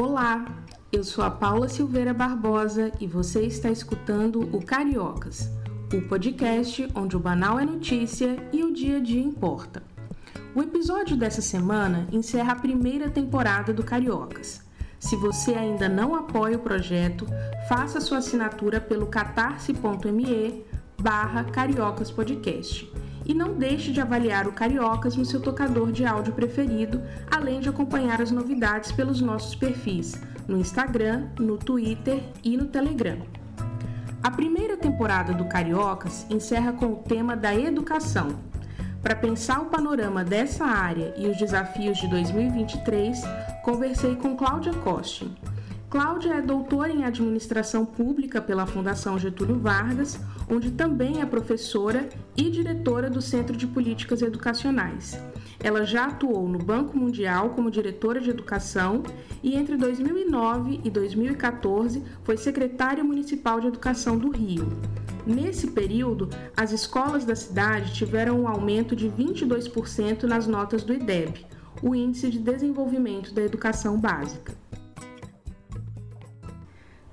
Olá, eu sou a Paula Silveira Barbosa e você está escutando o Cariocas, o podcast onde o banal é notícia e o dia a dia importa. O episódio dessa semana encerra a primeira temporada do Cariocas. Se você ainda não apoia o projeto, faça sua assinatura pelo catarse.me barra Cariocas Podcast e não deixe de avaliar o Cariocas no seu tocador de áudio preferido, além de acompanhar as novidades pelos nossos perfis no Instagram, no Twitter e no Telegram. A primeira temporada do Cariocas encerra com o tema da educação. Para pensar o panorama dessa área e os desafios de 2023, conversei com Cláudia Costa, Cláudia é doutora em Administração Pública pela Fundação Getúlio Vargas, onde também é professora e diretora do Centro de Políticas Educacionais. Ela já atuou no Banco Mundial como diretora de educação e entre 2009 e 2014 foi secretária municipal de educação do Rio. Nesse período, as escolas da cidade tiveram um aumento de 22% nas notas do IDEB, o Índice de Desenvolvimento da Educação Básica.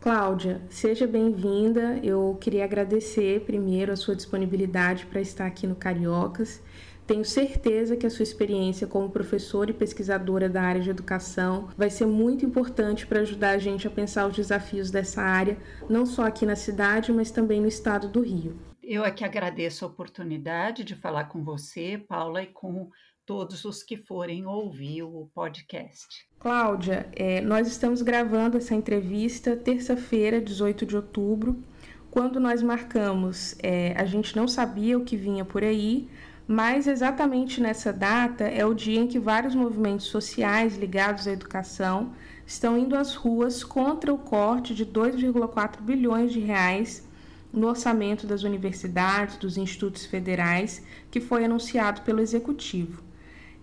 Cláudia, seja bem-vinda. Eu queria agradecer primeiro a sua disponibilidade para estar aqui no Cariocas. Tenho certeza que a sua experiência como professora e pesquisadora da área de educação vai ser muito importante para ajudar a gente a pensar os desafios dessa área, não só aqui na cidade, mas também no estado do Rio. Eu é que agradeço a oportunidade de falar com você, Paula, e com todos os que forem ouvir o podcast. Cláudia, é, nós estamos gravando essa entrevista terça-feira, 18 de outubro. Quando nós marcamos, é, a gente não sabia o que vinha por aí, mas exatamente nessa data é o dia em que vários movimentos sociais ligados à educação estão indo às ruas contra o corte de 2,4 bilhões de reais no orçamento das universidades, dos institutos federais, que foi anunciado pelo executivo.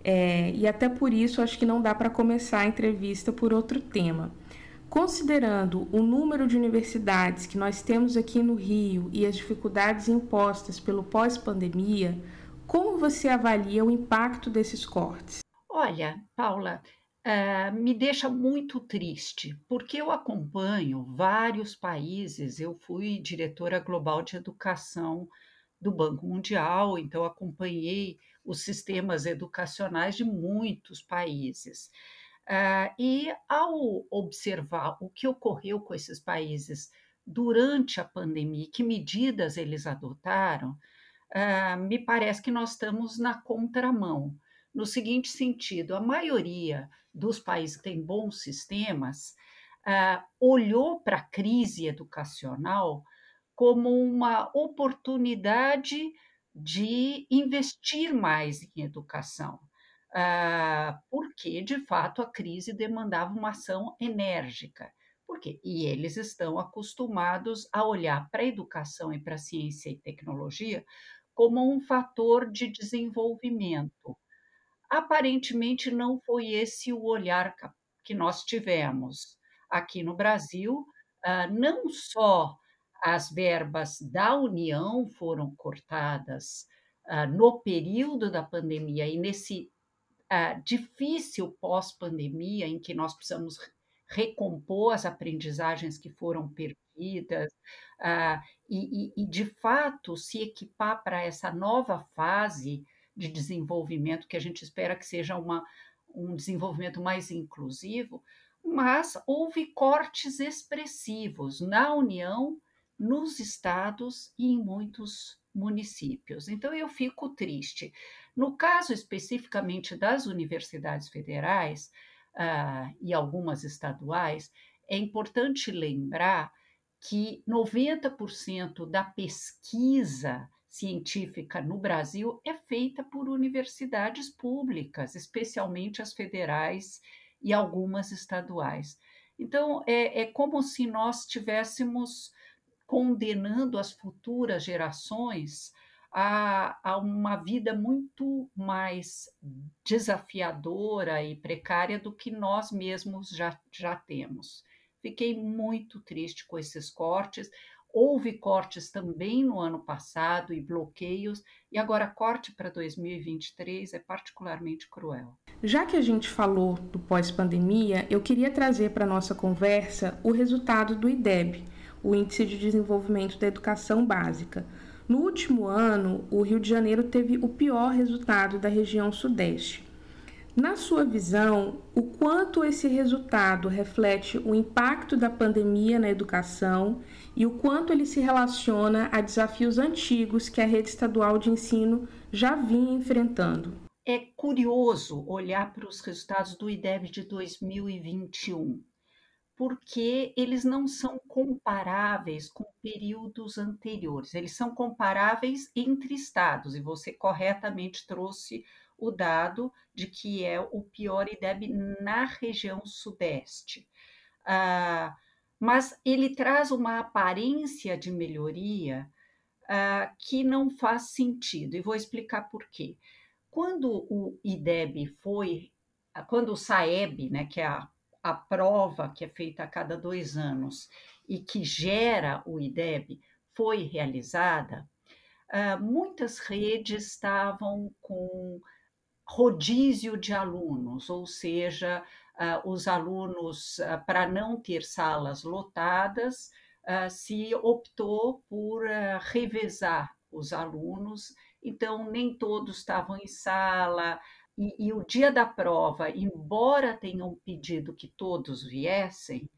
É, e até por isso acho que não dá para começar a entrevista por outro tema. Considerando o número de universidades que nós temos aqui no Rio e as dificuldades impostas pelo pós-pandemia, como você avalia o impacto desses cortes? Olha, Paula, uh, me deixa muito triste, porque eu acompanho vários países, eu fui diretora global de educação do Banco Mundial, então acompanhei os sistemas educacionais de muitos países. Uh, e ao observar o que ocorreu com esses países durante a pandemia, que medidas eles adotaram, uh, me parece que nós estamos na contramão. No seguinte sentido, a maioria dos países que têm bons sistemas uh, olhou para a crise educacional como uma oportunidade de investir mais em educação, uh, porque, de fato, a crise demandava uma ação enérgica. Porque, e eles estão acostumados a olhar para a educação e para a ciência e tecnologia como um fator de desenvolvimento. Aparentemente, não foi esse o olhar que nós tivemos aqui no Brasil, uh, não só as verbas da União foram cortadas uh, no período da pandemia e nesse uh, difícil pós-pandemia em que nós precisamos recompor as aprendizagens que foram perdidas uh, e, e, e, de fato, se equipar para essa nova fase de desenvolvimento que a gente espera que seja uma, um desenvolvimento mais inclusivo, mas houve cortes expressivos na União nos estados e em muitos municípios. Então eu fico triste. No caso especificamente das universidades federais uh, e algumas estaduais, é importante lembrar que 90% da pesquisa científica no Brasil é feita por universidades públicas, especialmente as federais e algumas estaduais. Então, é, é como se nós tivéssemos condenando as futuras gerações a, a, uma vida muito mais desafiadora e precária do que nós mesmos já, já temos. Fiquei muito triste com esses cortes. Houve cortes também no ano passado e bloqueios, e agora corte para 2023 é particularmente cruel. Já que a gente falou do pós-pandemia, eu queria trazer para nossa conversa o resultado do IDEB, o Índice de Desenvolvimento da Educação Básica. No último ano, o Rio de Janeiro teve o pior resultado da região Sudeste. Na sua visão, o quanto esse resultado reflete o impacto da pandemia na educação e o quanto ele se relaciona a desafios antigos que a rede estadual de ensino já vinha enfrentando? É curioso olhar para os resultados do IDEB de 2021, porque eles não são comparáveis com períodos anteriores, eles são comparáveis entre estados, e você corretamente trouxe o dado de que é o pior IDEB na região sudeste. Ah, mas ele traz uma aparência de melhoria ah, que não faz sentido, e vou explicar por quê. Quando o IDEB foi, quando o SAEB, né, que é a, a prova que é feita a cada dois anos e que gera o IDEB, foi realizada, uh, muitas redes estavam com rodízio de alunos, ou seja, uh, os alunos, uh, para não ter salas lotadas, se optou por revezar os alunos, então nem todos estavam em sala. E, e o dia da prova, embora tenham pedido que todos viessem,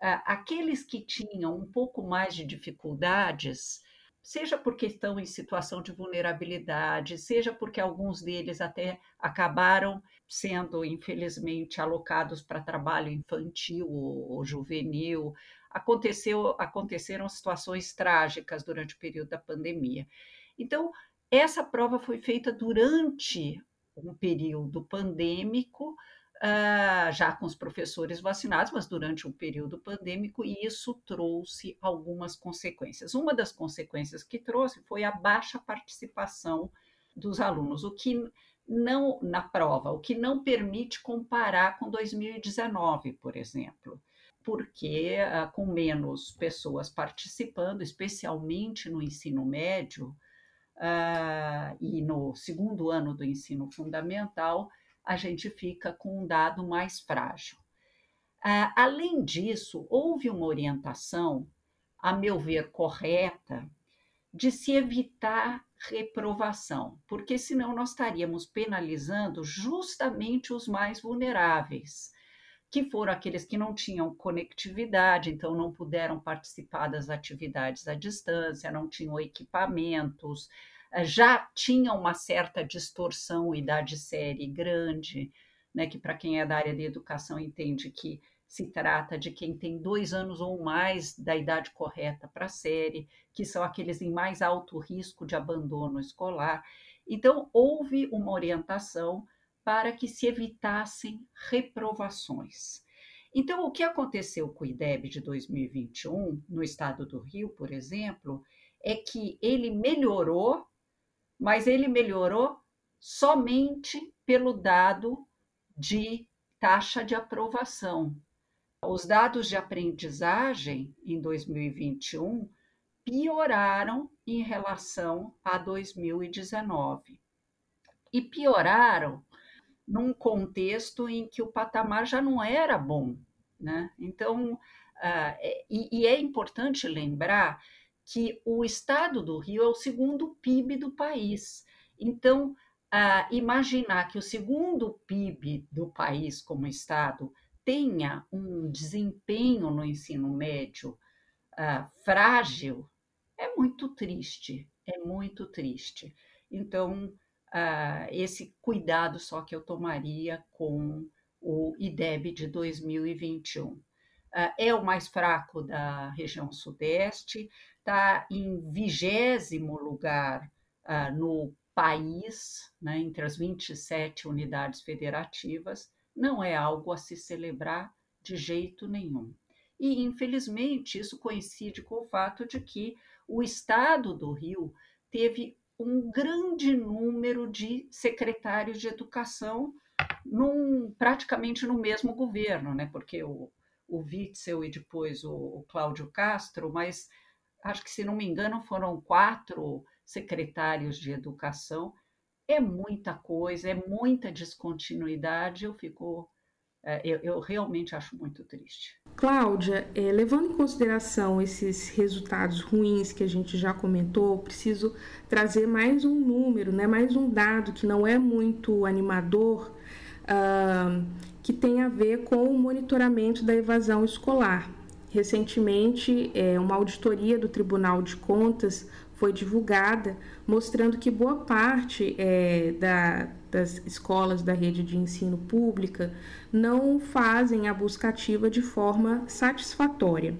aqueles que tinham um pouco mais de dificuldades seja porque estão em situação de vulnerabilidade, seja porque alguns deles até acabaram sendo, infelizmente, alocados para trabalho infantil ou, juvenil. Aconteceu, aconteceram situações trágicas durante o período da pandemia. Então, essa prova foi feita durante um período pandêmico, uh, já com os professores vacinados, mas durante um período pandêmico, e isso trouxe algumas consequências. Uma das consequências que trouxe foi a baixa participação dos alunos, o que não na prova, o que não permite comparar com 2019, por exemplo, porque uh, com menos pessoas participando, especialmente no ensino médio uh, e no segundo ano do ensino fundamental, a gente fica com um dado mais frágil. Uh, além disso, houve uma orientação, a meu ver, correta, de se evitar reprovação, porque senão nós estaríamos penalizando justamente os mais vulneráveis, que foram aqueles que não tinham conectividade, então não puderam participar das atividades à distância, não tinham equipamentos, eh, já tinha uma certa distorção idade série grande, né, que para quem é da área de educação entende que se trata de quem tem dois anos ou mais da idade correta para a série, que são aqueles em mais alto risco de abandono escolar. Então, houve uma orientação para que se evitassem reprovações. Então, o que aconteceu com o IDEB de 2021, no estado do Rio, por exemplo, é que ele melhorou mas ele melhorou somente pelo dado de taxa de aprovação. Os dados de aprendizagem em 2021 pioraram em relação a 2019. E pioraram num contexto em que o patamar já não era bom. Né? Então, uh, e, e é importante lembrar que o estado do Rio é o segundo PIB do país. Então, uh, imaginar que o segundo PIB do país como estado tenha um desempenho no ensino médio uh, frágil é muito triste, é muito triste. Então, uh, esse cuidado só que eu tomaria com o IDEB de 2021. é o mais fraco da região sudeste, está em vigésimo lugar uh, no país, né, entre as 27 unidades federativas, não é algo a se celebrar de jeito nenhum. E, infelizmente, isso coincide com o fato de que o estado do Rio teve um grande número de secretários de educação num, praticamente no mesmo governo, né? porque o, o Witzel e depois o, o Cláudio Castro, mas acho que, se não me engano, foram quatro secretários de educação. É muita coisa, é muita descontinuidade. Eu fico eu, eu, realmente acho muito triste. Cláudia, é, levando em consideração esses resultados ruins que a gente já comentou, preciso trazer mais um número, né, mais um dado que não é muito animador, uh, que tem a ver com o monitoramento da evasão escolar. Recentemente, é, uma auditoria do Tribunal de Contas foi divulgada, mostrando que boa parte é, da, das escolas da rede de ensino pública não fazem a busca ativa de forma satisfatória.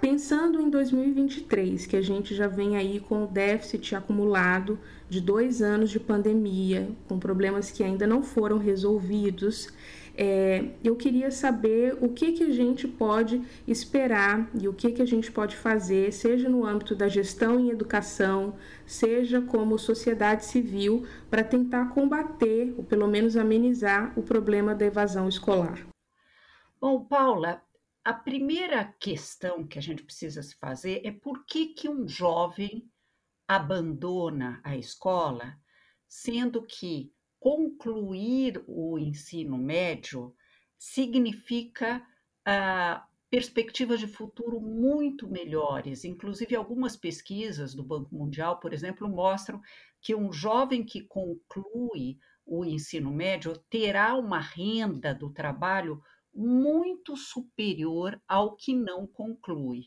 Pensando em 2023, que a gente já vem aí com o déficit acumulado de dois anos de pandemia, com problemas que ainda não foram resolvidos, é, eu queria saber o que, que a gente pode esperar e o que, que a gente pode fazer, seja no âmbito da gestão em educação, seja como sociedade civil, para tentar combater, ou pelo menos amenizar, o problema da evasão escolar. Bom, Paula, a primeira questão que a gente precisa se fazer é por que, que um jovem abandona a escola, sendo que concluir o ensino médio significa ah, perspectivas de futuro muito melhores. Inclusive, algumas pesquisas do Banco Mundial, por exemplo, mostram que um jovem que conclui o ensino médio terá uma renda do trabalho muito superior ao que não conclui.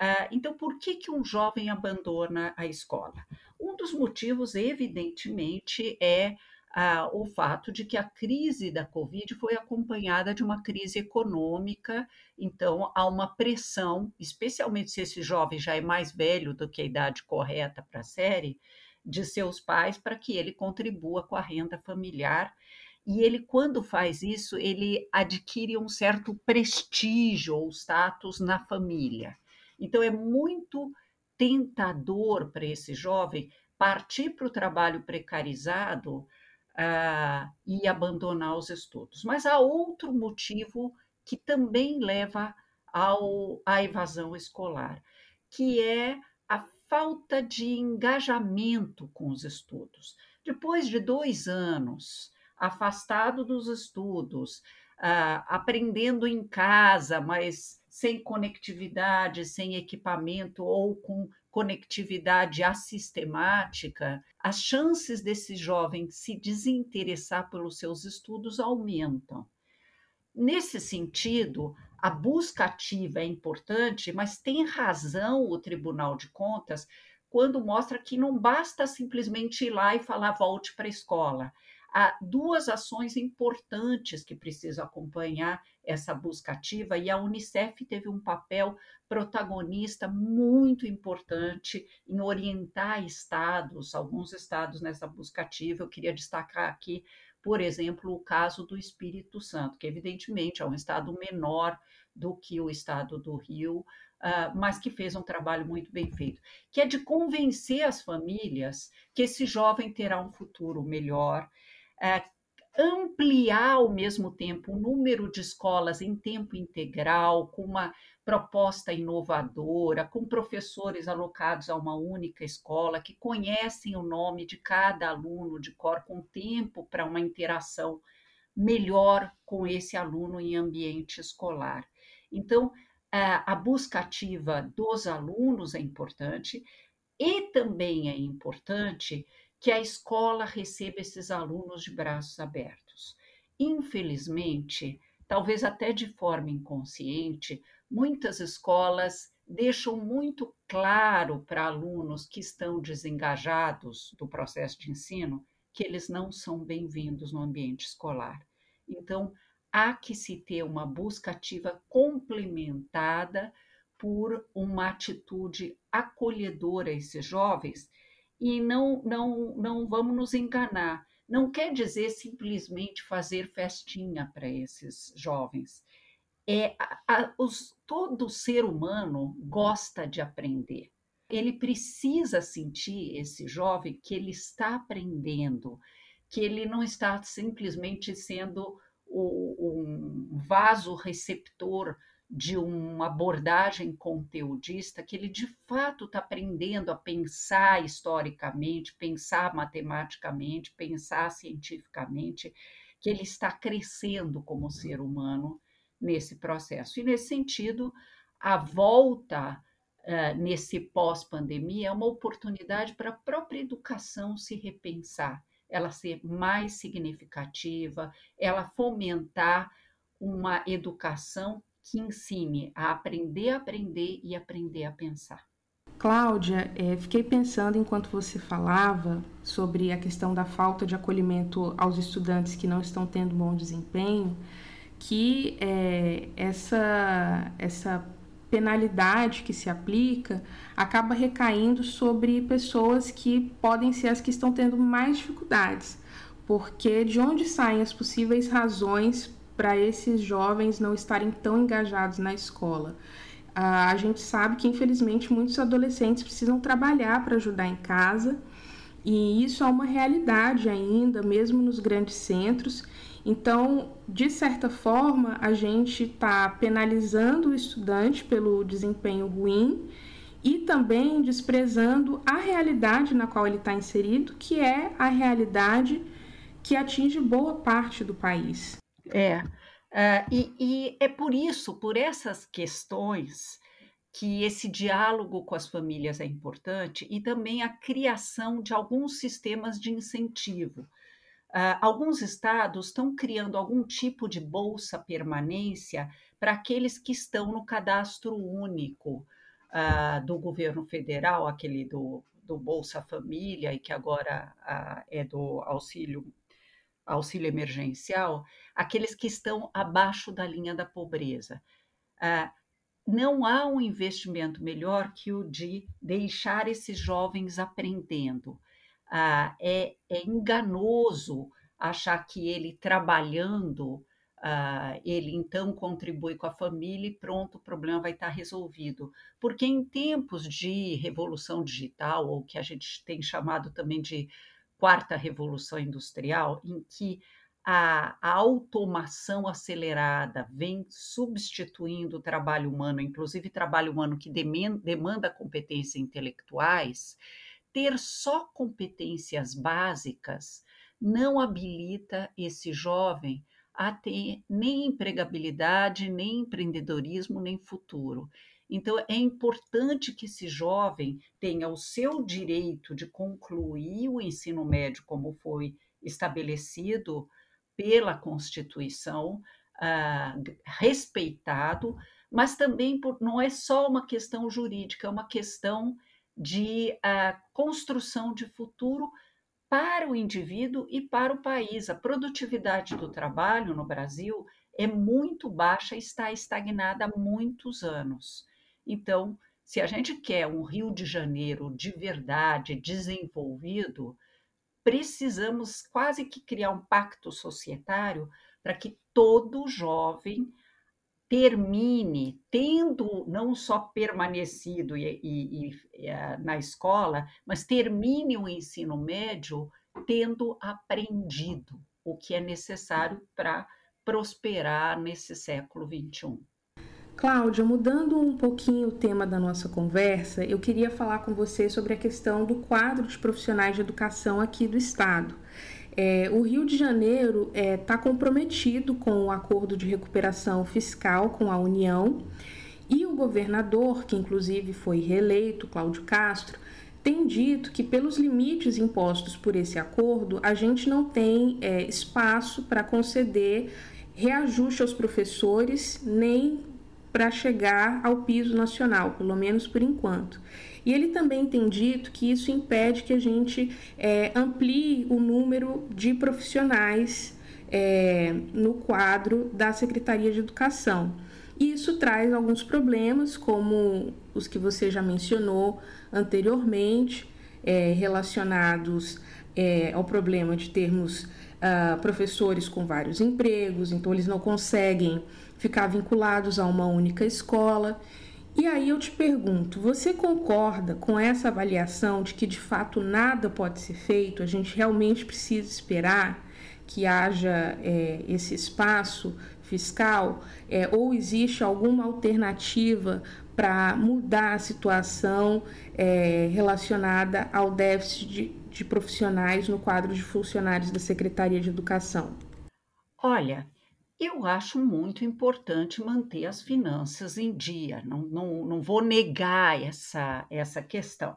Uh, então, por que, que um jovem abandona a escola? Um dos motivos, evidentemente, é ah, o fato de que a crise da Covid foi acompanhada de uma crise econômica, então há uma pressão, especialmente se esse jovem já é mais velho do que a idade correta para a série, de seus pais para que ele contribua com a renda familiar. E ele, quando faz isso, ele adquire um certo prestígio ou status na família. Então, é muito tentador para esse jovem partir para o trabalho precarizado uh, e abandonar os estudos. Mas há outro motivo que também leva ao, à evasão escolar, que é a falta de engajamento com os estudos. Depois de dois anos afastado dos estudos, uh, aprendendo em casa, mas sem conectividade, sem equipamento ou com conectividade assistemática, as chances desse jovem se desinteressar pelos seus estudos aumentam. Nesse sentido, a busca ativa é importante, mas tem razão o Tribunal de Contas quando mostra que não basta simplesmente ir lá e falar volte para a escola há duas ações importantes que precisam acompanhar essa busca ativa e a Unicef teve um papel protagonista muito importante em orientar estados, alguns estados nessa busca ativa. Eu queria destacar aqui, por exemplo, o caso do Espírito Santo, que evidentemente é um estado menor do que o estado do Rio, Uh, mas que fez um trabalho muito bem feito, que é de convencer as famílias que esse jovem terá um futuro melhor, é, ampliar ao mesmo tempo o número de escolas em tempo integral, com uma proposta inovadora, com professores alocados a uma única escola, que conhecem o nome de cada aluno de cor, com tempo para uma interação melhor com esse aluno em ambiente escolar. Então, a busca ativa dos alunos é importante e também é importante que a escola receba esses alunos de braços abertos. Infelizmente, talvez até de forma inconsciente, muitas escolas deixam muito claro para alunos que estão desengajados do processo de ensino que eles não são bem-vindos no ambiente escolar. Então, há que se ter uma busca ativa complementada por uma atitude acolhedora a esses jovens e não, não, não vamos nos enganar. Não quer dizer simplesmente fazer festinha para esses jovens. É, a, a, os, todo ser humano gosta de aprender. Ele precisa sentir, esse jovem, que ele está aprendendo, que ele não está simplesmente sendo um vaso receptor de uma abordagem conteudista, que ele de fato está aprendendo a pensar historicamente, pensar matematicamente, pensar cientificamente, que ele está crescendo como ser humano nesse processo. E nesse sentido, a volta uh, nesse pós-pandemia é uma oportunidade para a própria educação se repensar, ela ser mais significativa, ela fomentar uma educação que ensine a aprender a aprender e aprender a pensar. Cláudia, é, fiquei pensando enquanto você falava sobre a questão da falta de acolhimento aos estudantes que não estão tendo bom desempenho, que é, essa, essa penalidade que se aplica acaba recaindo sobre pessoas que podem ser as que estão tendo mais dificuldades, porque de onde saem as possíveis razões para esses jovens não estarem tão engajados na escola? a gente sabe que infelizmente muitos adolescentes precisam trabalhar para ajudar em casa. E isso é uma realidade ainda, mesmo nos grandes centros. Então, de certa forma, a gente está penalizando o estudante pelo desempenho ruim e também desprezando a realidade na qual ele está inserido, que é a realidade que atinge boa parte do país. É, uh, e, e é por isso, por essas questões, que esse diálogo com as famílias é importante e também a criação de alguns sistemas de incentivo. Uh, alguns estados estão criando algum tipo de bolsa permanência para aqueles que estão no cadastro único uh, do governo federal, aquele do, do Bolsa Família e que agora é do auxílio auxílio emergencial, aqueles que estão abaixo da linha da pobreza. não há um investimento melhor que o de deixar esses jovens aprendendo ah, é, é, enganoso achar que ele trabalhando, ah, ele então contribui com a família e pronto, o problema vai estar resolvido. Porque em tempos de revolução digital, ou que a gente tem chamado também de quarta revolução industrial, em que a, a, automação acelerada vem substituindo o trabalho humano, inclusive trabalho humano que demanda competências intelectuais, ter só competências básicas não habilita esse jovem a ter nem empregabilidade, nem empreendedorismo, nem futuro. Então, é importante que esse jovem tenha o seu direito de concluir o ensino médio, como foi estabelecido pela Constituição, uh, respeitado, mas também por, não é só uma questão jurídica, é uma questão de uh, construção de futuro para o indivíduo e para o país. A produtividade do trabalho no Brasil é muito baixa e está estagnada há muitos anos. Então, se a gente quer um Rio de Janeiro de verdade, desenvolvido, precisamos quase que criar um pacto societário para que todo jovem termine tendo não só permanecido e, e, e, eh, na escola, mas termine o ensino médio tendo aprendido o que é necessário para prosperar nesse século XXI. Cláudia, mudando um pouquinho o tema da nossa conversa, eu queria falar com você sobre a questão do quadro de profissionais de educação aqui do Estado. É, o Rio de Janeiro está é, tá comprometido com o acordo de recuperação fiscal com a União e o governador, que inclusive foi reeleito, Cláudio Castro, tem dito que, pelos limites impostos por esse acordo, a gente não tem é, espaço para conceder reajuste aos professores nem para chegar ao piso nacional, pelo menos por enquanto. E ele também tem dito que isso impede que a gente é, amplie o número de profissionais é, no quadro da Secretaria de Educação. E isso traz alguns problemas, como os que você já mencionou anteriormente, é, relacionados é, ao problema de termos uh, professores com vários empregos, então eles não conseguem ficar vinculados a uma única escola. E aí eu te pergunto, você concorda com essa avaliação de que de fato nada pode ser feito? A gente realmente precisa esperar que haja é, esse espaço fiscal, é, ou existe alguma alternativa para mudar a situação é, relacionada ao déficit de, de profissionais no quadro de funcionários da Secretaria de Educação? Olha, eu acho muito importante manter as finanças em dia, não, não, não vou negar essa, essa questão.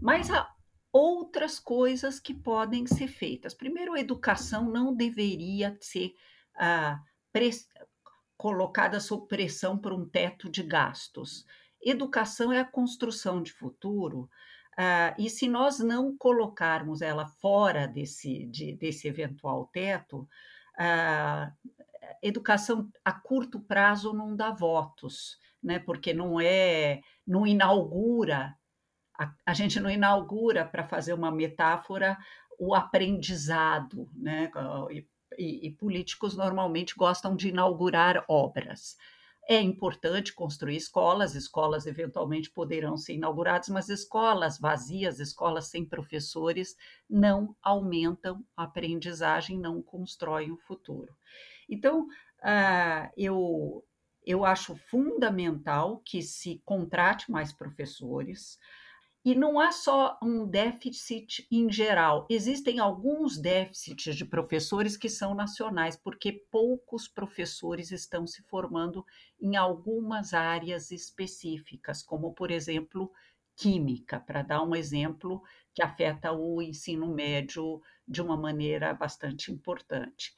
Mas há outras coisas que podem ser feitas. Primeiro, a educação não deveria ser ah, colocada sob pressão por um teto de gastos. Educação é a construção de futuro, ah, e se nós não colocarmos ela fora desse, de, desse eventual teto, ah, educação a curto prazo não dá votos, né? porque não é, não inaugura, a, a gente não inaugura, para fazer uma metáfora, o aprendizado, né? e, e políticos normalmente gostam de inaugurar obras. É importante construir escolas, escolas eventualmente poderão ser inauguradas, mas escolas vazias, escolas sem professores, não aumentam a aprendizagem, não constroem o futuro. Então, uh, eu, eu acho fundamental que se contrate mais professores, e não há só um déficit em geral, existem alguns déficits de professores que são nacionais, porque poucos professores estão se formando em algumas áreas específicas, como, por exemplo, química, para dar um exemplo que afeta o ensino médio de uma maneira bastante importante.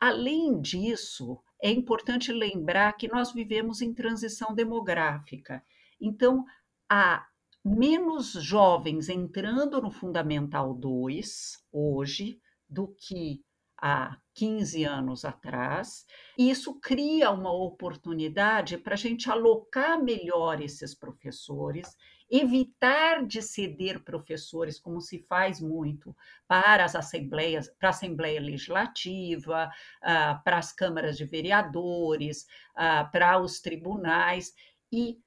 Além disso, é importante lembrar que nós vivemos em transição demográfica. Então, a menos jovens entrando no Fundamental 2 hoje do que há 15 anos atrás. E isso cria uma oportunidade para a gente alocar melhor esses professores, evitar de ceder professores, como se faz muito, para as assembleias, para a Assembleia Legislativa, uh, para as câmaras de vereadores, uh, para os tribunais, e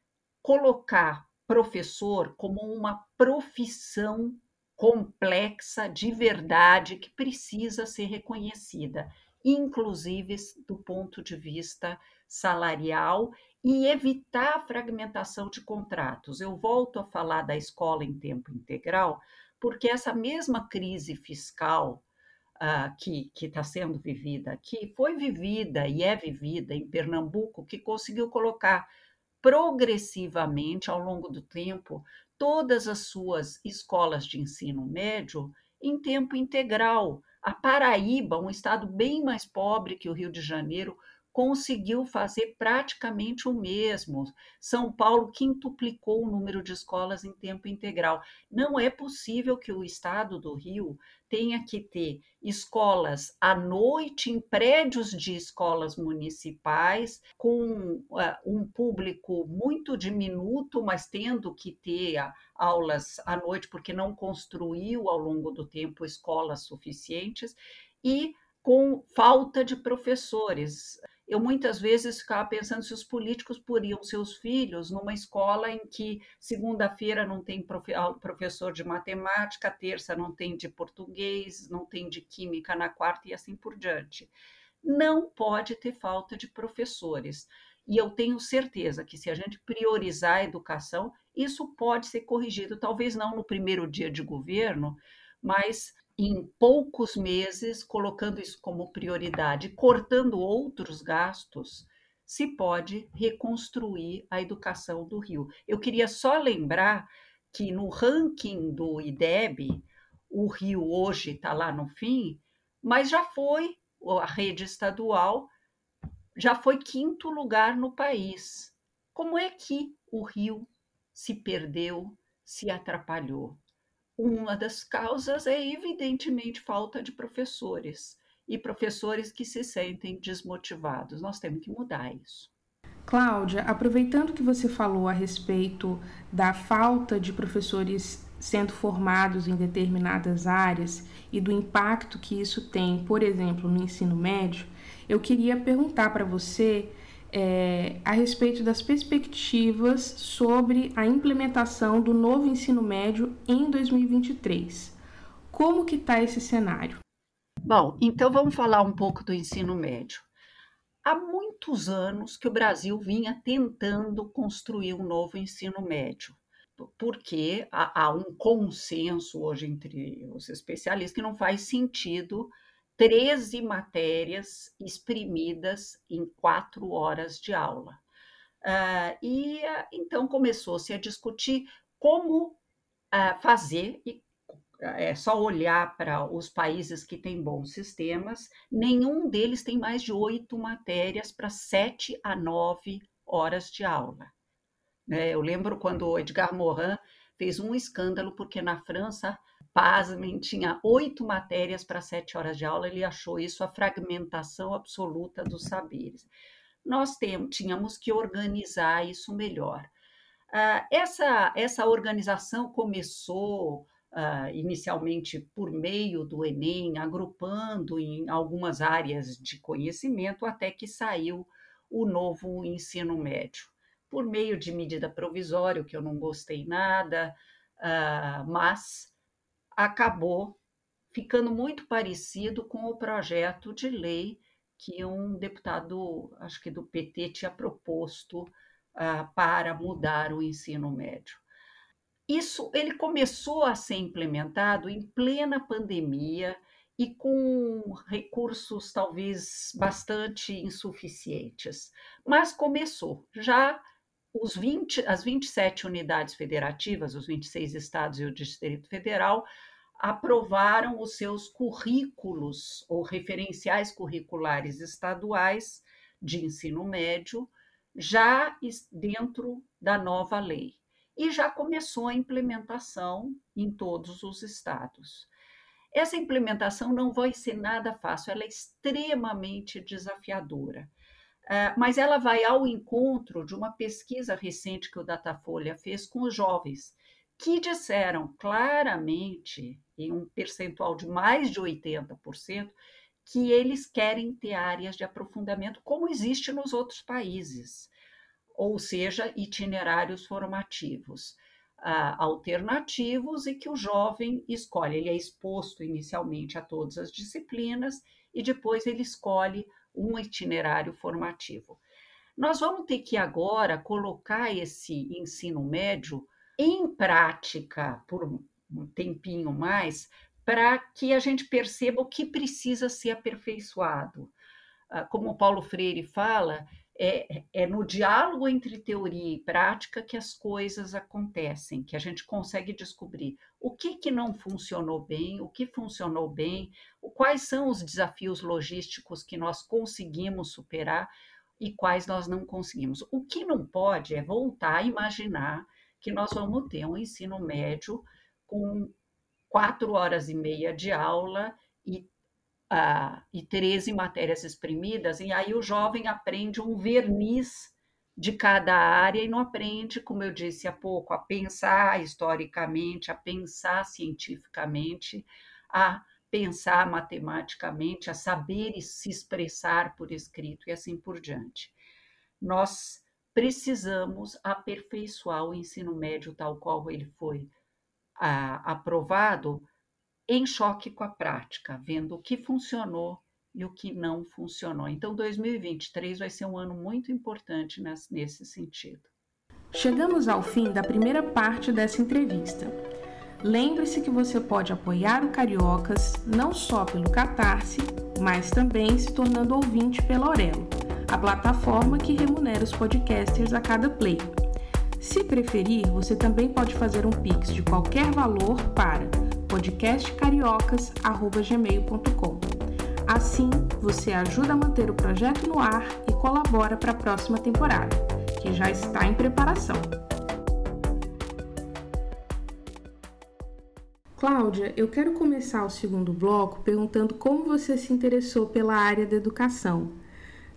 colocar professor como uma profissão complexa de verdade que precisa ser reconhecida, inclusive do ponto de vista salarial e evitar a fragmentação de contratos. Eu volto a falar da escola em tempo integral, porque essa mesma crise fiscal uh, que está sendo vivida aqui foi vivida e é vivida em Pernambuco, que conseguiu colocar progressivamente, ao longo do tempo, todas as suas escolas de ensino médio em tempo integral. A Paraíba, um estado bem mais pobre que o Rio de Janeiro, conseguiu fazer praticamente o mesmo. São Paulo quintuplicou o número de escolas em tempo integral. Não é possível que o estado do Rio tenha que ter escolas à noite em prédios de escolas municipais, com uh, um público muito diminuto, mas tendo que ter uh, aulas à noite, porque não construiu ao longo do tempo escolas suficientes, e com falta de professores eu muitas vezes ficava pensando se os políticos poriam seus filhos numa escola em que segunda-feira não tem professor de matemática, terça não tem de português, não tem de química na quarta e assim por diante. Não pode ter falta de professores. E eu tenho certeza que se a gente priorizar a educação, isso pode ser corrigido, talvez não no primeiro dia de governo, mas em poucos meses, colocando isso como prioridade, cortando outros gastos, se pode reconstruir a educação do Rio. Eu queria só lembrar que no ranking do IDEB, o Rio hoje está lá no fim, mas já foi, a rede estadual já foi quinto lugar no país. Como é que o Rio se perdeu, se atrapalhou? Uma das causas é, evidentemente, falta de professores e professores que se sentem desmotivados. Nós temos que mudar isso. Cláudia, aproveitando que você falou a respeito da falta de professores sendo formados em determinadas áreas e do impacto que isso tem, por exemplo, no ensino médio, eu queria perguntar para você é, a respeito das perspectivas sobre a implementação do novo ensino médio em 2023. Como que está esse cenário? Bom, então vamos falar um pouco do ensino médio. Há muitos anos que o Brasil vinha tentando construir um novo ensino médio, porque há, um consenso hoje entre os especialistas que não faz sentido 13 matérias exprimidas em quatro horas de aula. Uh, e uh, então começou-se a discutir como uh, fazer, e é só olhar para os países que têm bons sistemas, nenhum deles tem mais de oito matérias para sete a nove horas de aula. Né? Eu lembro quando o Edgar Morin fez um escândalo, porque na França, pasmem, tinha oito matérias para sete horas de aula, ele achou isso a fragmentação absoluta dos saberes. Nós tínhamos que organizar isso melhor. Uh, essa, essa organização começou uh, inicialmente por meio do Enem, agrupando em algumas áreas de conhecimento, até que saiu o novo ensino médio. Por meio de medida provisória, que eu não gostei nada, uh, mas acabou ficando muito parecido com o projeto de lei que um deputado, acho que do PT, tinha proposto uh, para mudar o ensino médio. Isso ele começou a ser implementado em plena pandemia e com recursos talvez bastante insuficientes, mas começou. Já os 20, as 27 unidades federativas, os 26 estados e o Distrito Federal, aprovaram os seus currículos ou referenciais curriculares estaduais de ensino médio já dentro da nova lei e já começou a implementação em todos os estados. Essa implementação não vai ser nada fácil, ela é extremamente desafiadora. Uh, mas ela vai ao encontro de uma pesquisa recente que o Datafolha fez com os jovens, que disseram claramente, em um percentual de mais de 80%, que eles querem ter áreas de aprofundamento como existe nos outros países ou seja, itinerários formativos uh, alternativos e que o jovem escolhe. Ele é exposto inicialmente a todas as disciplinas e depois ele escolhe um itinerário formativo. Nós vamos ter que agora colocar esse ensino médio em prática por um tempinho mais, para que a gente perceba o que precisa ser aperfeiçoado. Ah, como o Paulo Freire fala, é, é no diálogo entre teoria e prática que as coisas acontecem, que a gente consegue descobrir o que, que não funcionou bem, o que funcionou bem, quais são os desafios logísticos que nós conseguimos superar e quais nós não conseguimos. O que não pode é voltar a imaginar que nós vamos ter um ensino médio com quatro horas e meia de aula e e 13 matérias exprimidas, e aí o jovem aprende um verniz de cada área e não aprende, como eu disse há pouco, a pensar historicamente, a pensar cientificamente, a pensar matematicamente, a saber se expressar por escrito e assim por diante. Nós precisamos aperfeiçoar o ensino médio tal qual ele foi ah, aprovado em choque com a prática, vendo o que funcionou e o que não funcionou. Então, 2023 vai ser um ano muito importante nesse sentido. Chegamos ao fim da primeira parte dessa entrevista. Lembre-se que você pode apoiar o Cariocas não só pelo Catarse, mas também se tornando ouvinte pela Aurelo, a plataforma que remunera os podcasters a cada play. Se preferir, você também pode fazer um Pix de qualquer valor para podcastcariocas.gmail.com. Assim, você ajuda a manter o projeto no ar e colabora para a próxima temporada, que já está em preparação. Cláudia, eu quero começar o segundo bloco perguntando como você se interessou pela área da educação.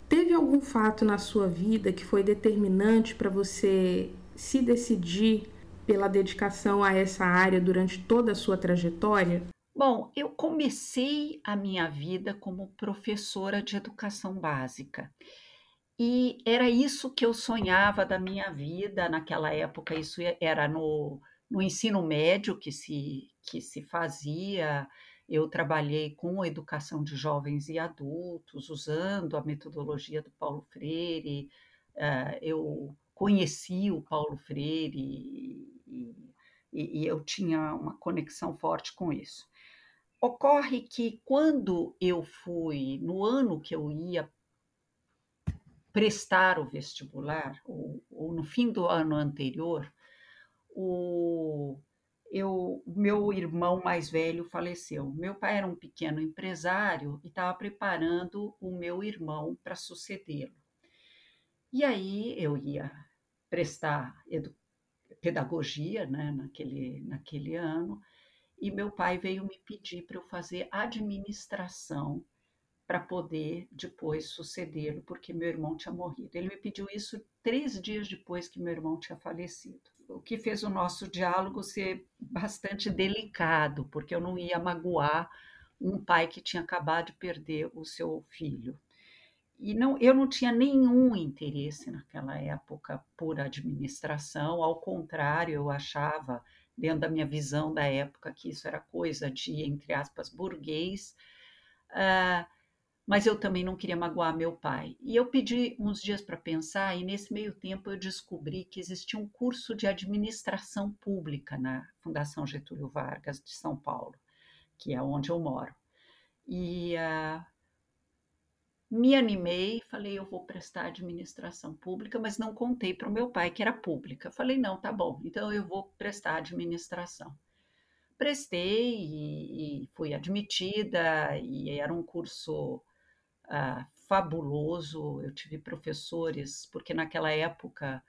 Teve algum fato na sua vida que foi determinante para você se decidir pela dedicação a essa área durante toda a sua trajetória? Bom, eu comecei a minha vida como professora de educação básica. E era isso que eu sonhava da minha vida naquela época. Isso era no, no ensino médio que se, que se fazia. eu trabalhei com a educação de jovens e adultos, usando a metodologia do Paulo Freire. Uh, eu conheci o Paulo Freire e, e, eu tinha uma conexão forte com isso. Ocorre que quando eu fui, no ano que eu ia prestar o vestibular, ou, ou no fim do ano anterior, o, eu, meu irmão mais velho faleceu. Meu pai era um pequeno empresário e estava preparando o meu irmão para sucedê-lo. E aí eu ia prestar pedagogia né, naquele, naquele ano, e meu pai veio me pedir para eu fazer administração para poder depois sucedê-lo, porque meu irmão tinha morrido. Ele me pediu isso três dias depois que meu irmão tinha falecido o que fez o nosso diálogo ser bastante delicado, porque eu não ia magoar um pai que tinha acabado de perder o seu filho. E não, eu não tinha nenhum interesse naquela época por administração, ao contrário, eu achava, dentro da minha visão da época, que isso era coisa de, entre aspas, burguês. Uh, mas eu também não queria magoar meu pai. E eu pedi uns dias para pensar, e nesse meio tempo eu descobri que existia um curso de administração pública na Fundação Getúlio Vargas de São Paulo, que é onde eu moro. E uh, me animei, falei, eu vou prestar administração pública, mas não contei para o meu pai que era pública. Falei, não, tá bom, então eu vou prestar administração. Prestei e, e fui admitida, e era um curso ah, fabuloso. Eu tive professores, porque naquela época,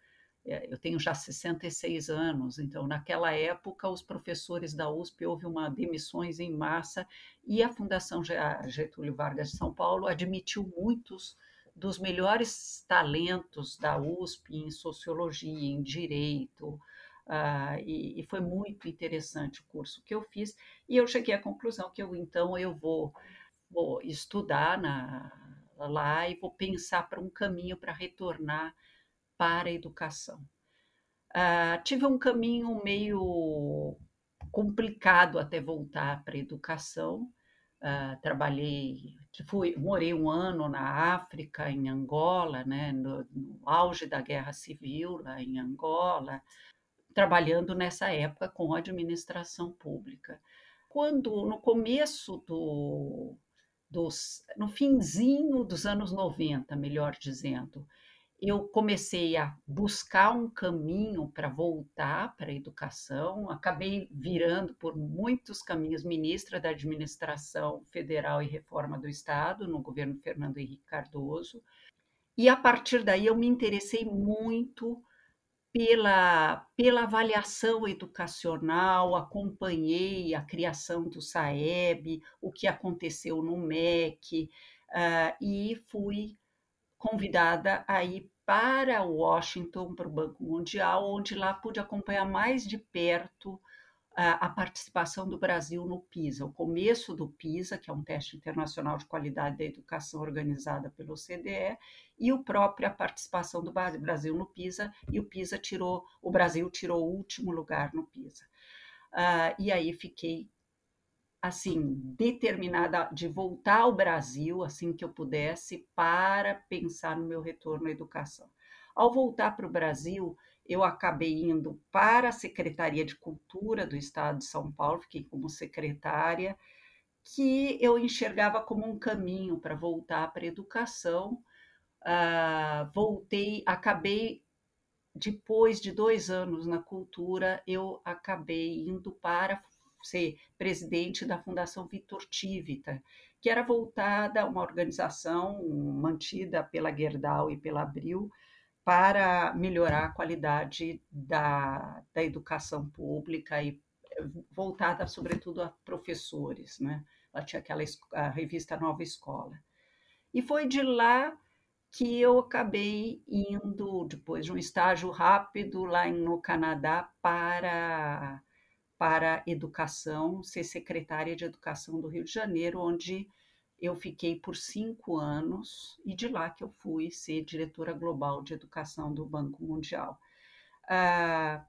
eu tenho já 66 anos, então naquela época os professores da USP houve uma demissões em massa e a Fundação Getúlio Vargas de São Paulo admitiu muitos dos melhores talentos da USP em sociologia, em direito, Uh, e, e, foi muito interessante o curso que eu fiz e eu cheguei à conclusão que eu então eu vou vou estudar na, lá e vou pensar para um caminho para retornar para a educação. Uh, tive um caminho meio complicado até voltar para a educação. Uh, trabalhei, fui, morei um ano na África, em Angola, né, no, no auge da guerra civil lá em Angola, trabalhando nessa época com administração pública. Quando, no começo do, dos, no finzinho dos anos 90, melhor dizendo, eu comecei a buscar um caminho para voltar para a educação, acabei virando por muitos caminhos ministra da Administração Federal e Reforma do Estado, no governo Fernando Henrique Cardoso, e a partir daí eu me interessei muito pela, pela avaliação educacional, acompanhei a criação do SAEB, o que aconteceu no MEC, uh, e fui convidada a ir para Washington, para o Banco Mundial, onde lá pude acompanhar mais de perto a, participação do Brasil no PISA, o começo do PISA, que é um teste internacional de qualidade da educação organizada pelo OCDE, e a participação do Brasil no PISA, e o PISA tirou, o Brasil tirou o último lugar no PISA. Uh, e aí fiquei assim determinada de voltar ao Brasil assim que eu pudesse para pensar no meu retorno à educação. Ao voltar para o Brasil, eu acabei indo para a Secretaria de Cultura do Estado de São Paulo, fiquei como secretária, que eu enxergava como um caminho para voltar para a educação. Uh, voltei, acabei, depois de dois anos na cultura, eu acabei indo para ser presidente da Fundação Vitor Tivita, que era voltada a uma organização mantida pela Gerdau e pela Abril, para melhorar a qualidade da, da educação pública e eh, voltada sobretudo a professores, né? Ela tinha aquela a revista Nova Escola. E foi de lá que eu acabei indo, depois de um estágio rápido lá no Canadá, para, para educação, ser secretária de educação do Rio de Janeiro, onde eu fiquei por cinco anos e de lá que eu fui ser diretora global de educação do Banco Mundial. Uh,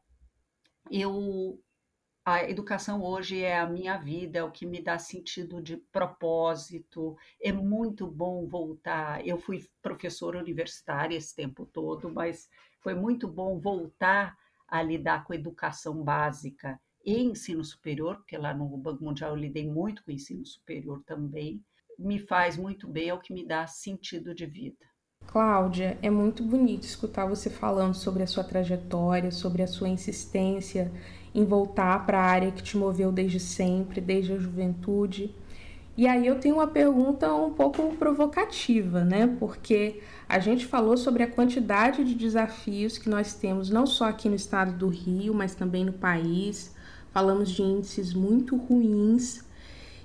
eu a educação hoje é a minha vida, é o que me dá sentido de propósito. É muito bom voltar. Eu fui professora universitária esse tempo todo, mas foi muito bom voltar a lidar com educação básica e ensino superior, porque lá no Banco Mundial eu lidei muito com ensino superior também. Me faz muito bem, é o que me dá sentido de vida. Cláudia, é muito bonito escutar você falando sobre a sua trajetória, sobre a sua insistência em voltar para a área que te moveu desde sempre, desde a juventude. E aí eu tenho uma pergunta um pouco provocativa, né? Porque a gente falou sobre a quantidade de desafios que nós temos não só aqui no estado do Rio, mas também no país. Falamos de índices muito ruins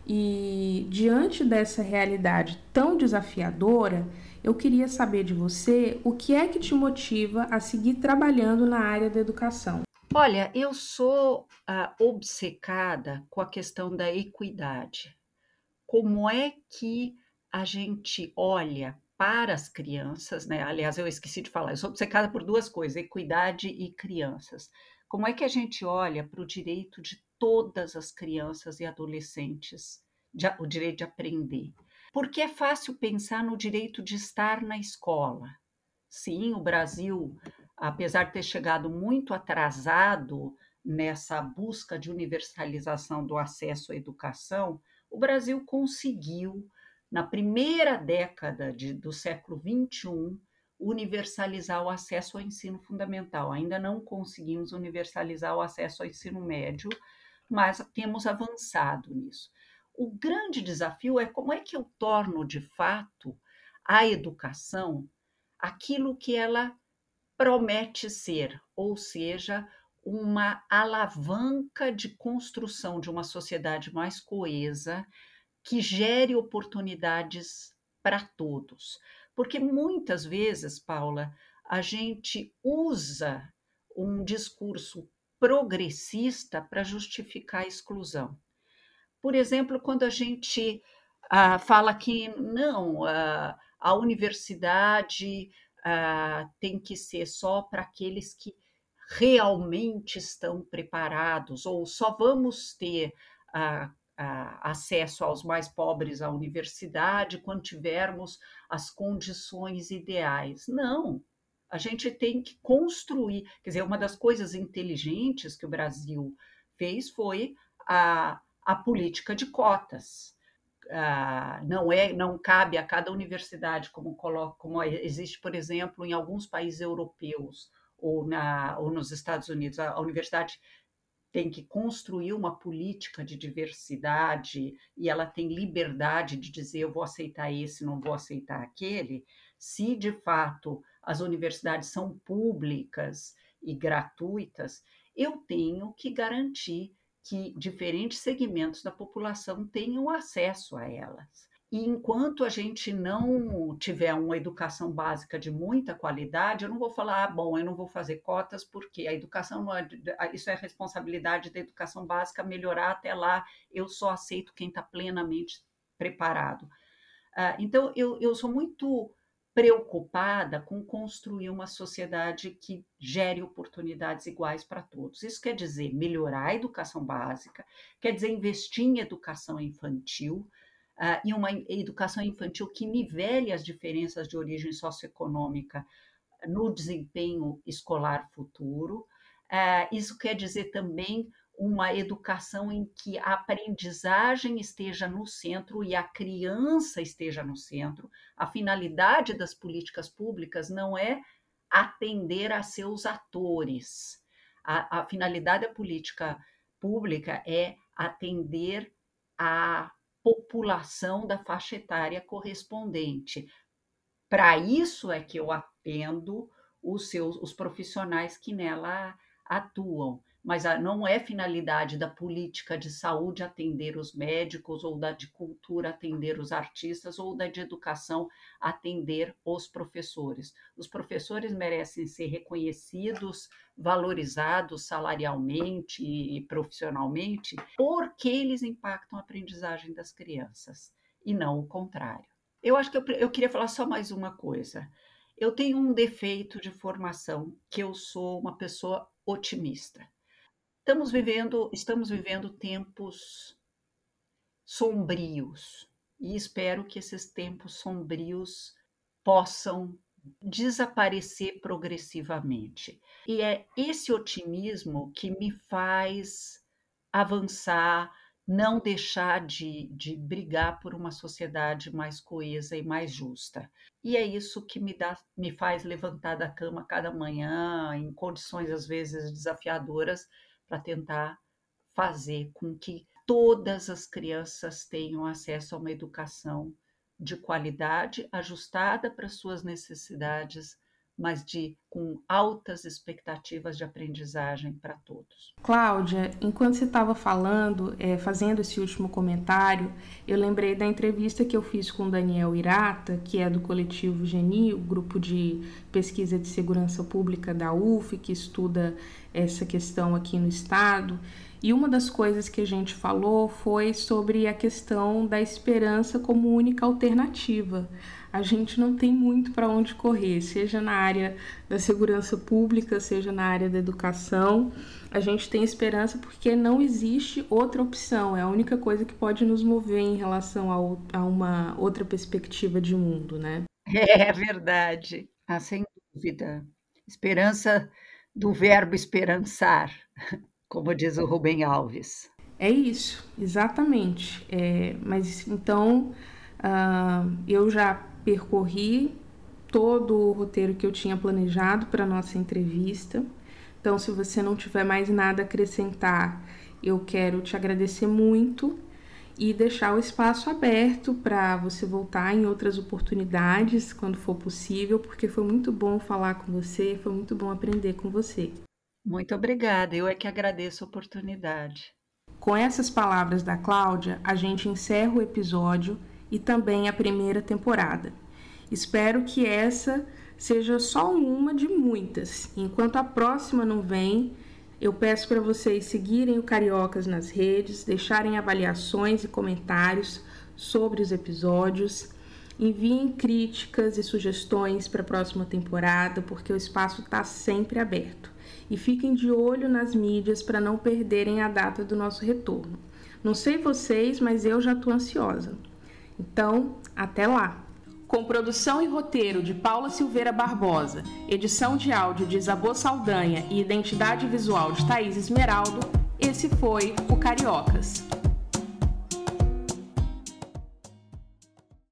e diante dessa realidade tão desafiadora, eu queria saber de você o que é que te motiva a seguir trabalhando na área da educação. Olha, eu sou ah, obcecada com a questão da equidade. Como é que a gente olha para as crianças, né? Aliás, eu esqueci de falar, eu sou obcecada por duas coisas: equidade e crianças. Como é que a gente olha para o direito de todas as crianças e adolescentes, de, o direito de aprender? Porque é fácil pensar no direito de estar na escola. Sim, o Brasil, apesar de ter chegado muito atrasado nessa busca de universalização do acesso à educação, o Brasil conseguiu, na primeira década de, do século XXI, universalizar o acesso ao ensino fundamental. Ainda não conseguimos universalizar o acesso ao ensino médio, mas temos avançado nisso. O grande desafio é como é que eu torno de fato a educação aquilo que ela promete ser, ou seja, uma alavanca de construção de uma sociedade mais coesa que gere oportunidades para todos. Porque muitas vezes, Paula, a gente usa um discurso progressista para justificar a exclusão. Por exemplo, quando a gente ah, fala que não, ah, a universidade ah, tem que ser só para aqueles que realmente estão preparados, ou só vamos ter acesso aos mais pobres à universidade quando tivermos as condições ideais. Não, a gente tem que construir. Quer dizer, uma das coisas inteligentes que o Brasil fez foi a a política de cotas. Não é, não cabe a cada universidade como coloca, como existe, por exemplo, em alguns países europeus ou, na, ou nos Estados Unidos. A, a universidade tem que construir uma política de diversidade e ela tem liberdade de dizer eu vou aceitar esse, não vou aceitar aquele. Se de fato as universidades são públicas e gratuitas, eu tenho que garantir que diferentes segmentos da população tenham acesso a elas. E enquanto a gente não tiver uma educação básica de muita qualidade, eu não vou falar, ah, bom, eu não vou fazer cotas, porque a educação não é, isso é responsabilidade da educação básica melhorar até lá, eu só aceito quem está plenamente preparado. Uh, então, eu, eu sou muito preocupada com construir uma sociedade que gere oportunidades iguais para todos. Isso quer dizer melhorar a educação básica, quer dizer investir em educação infantil, uh, e uma educação infantil que nivele as diferenças de origem socioeconômica no desempenho escolar futuro. Uh, isso quer dizer também uma educação em que a aprendizagem esteja no centro e a criança esteja no centro. A finalidade das políticas públicas não é atender a seus atores. A, a finalidade da política pública é atender a população da faixa etária correspondente. Para isso é que eu atendo os seus os profissionais que nela atuam mas não é finalidade da política de saúde atender os médicos, ou da de cultura atender os artistas, ou da de educação atender os professores. Os professores merecem ser reconhecidos, valorizados salarialmente e profissionalmente, porque eles impactam a aprendizagem das crianças, e não o contrário. Eu acho que eu, eu queria falar só mais uma coisa. Eu tenho um defeito de formação, que eu sou uma pessoa otimista. Estamos vivendo, estamos vivendo tempos sombrios e espero que esses tempos sombrios possam desaparecer progressivamente. E é esse otimismo que me faz avançar, não deixar de, de brigar por uma sociedade mais coesa e mais justa. E é isso que me, dá, me faz levantar da cama cada manhã, em condições às vezes desafiadoras, para tentar fazer com que todas as crianças tenham acesso a uma educação de qualidade, ajustada para suas necessidades, mas de com altas expectativas de aprendizagem para todos. Cláudia, enquanto você estava falando, é, fazendo esse último comentário, eu lembrei da entrevista que eu fiz com Daniel Irata, que é do coletivo Geni, o grupo de pesquisa de segurança pública da UF, que estuda essa questão aqui no estado. E uma das coisas que a gente falou foi sobre a questão da esperança como única alternativa. A gente não tem muito para onde correr, seja na área da segurança pública, seja na área da educação. A gente tem esperança porque não existe outra opção, é a única coisa que pode nos mover em relação a, a uma outra perspectiva de mundo, né? É verdade, ah, sem dúvida. Esperança do verbo esperançar como diz o Rubem Alves. É isso, exatamente. É, mas então uh, eu já percorri todo o roteiro que eu tinha planejado para nossa entrevista. Então, se você não tiver mais nada a acrescentar, eu quero te agradecer muito e deixar o espaço aberto para você voltar em outras oportunidades quando for possível, porque foi muito bom falar com você, foi muito bom aprender com você. Muito obrigada, eu é que agradeço a oportunidade. Com essas palavras da Cláudia, a gente encerra o episódio e também a primeira temporada. Espero que essa seja só uma de muitas. Enquanto a próxima não vem, eu peço para vocês seguirem o Cariocas nas redes, deixarem avaliações e comentários sobre os episódios. Enviem críticas e sugestões para a próxima temporada, porque o espaço está sempre aberto e fiquem de olho nas mídias para não perderem a data do nosso retorno. Não sei vocês, mas eu já estou ansiosa. Então, até lá! Com produção e roteiro de Paula Silveira Barbosa, edição de áudio de Isabô Saldanha e identidade visual de Thaís Esmeraldo, esse foi o Cariocas.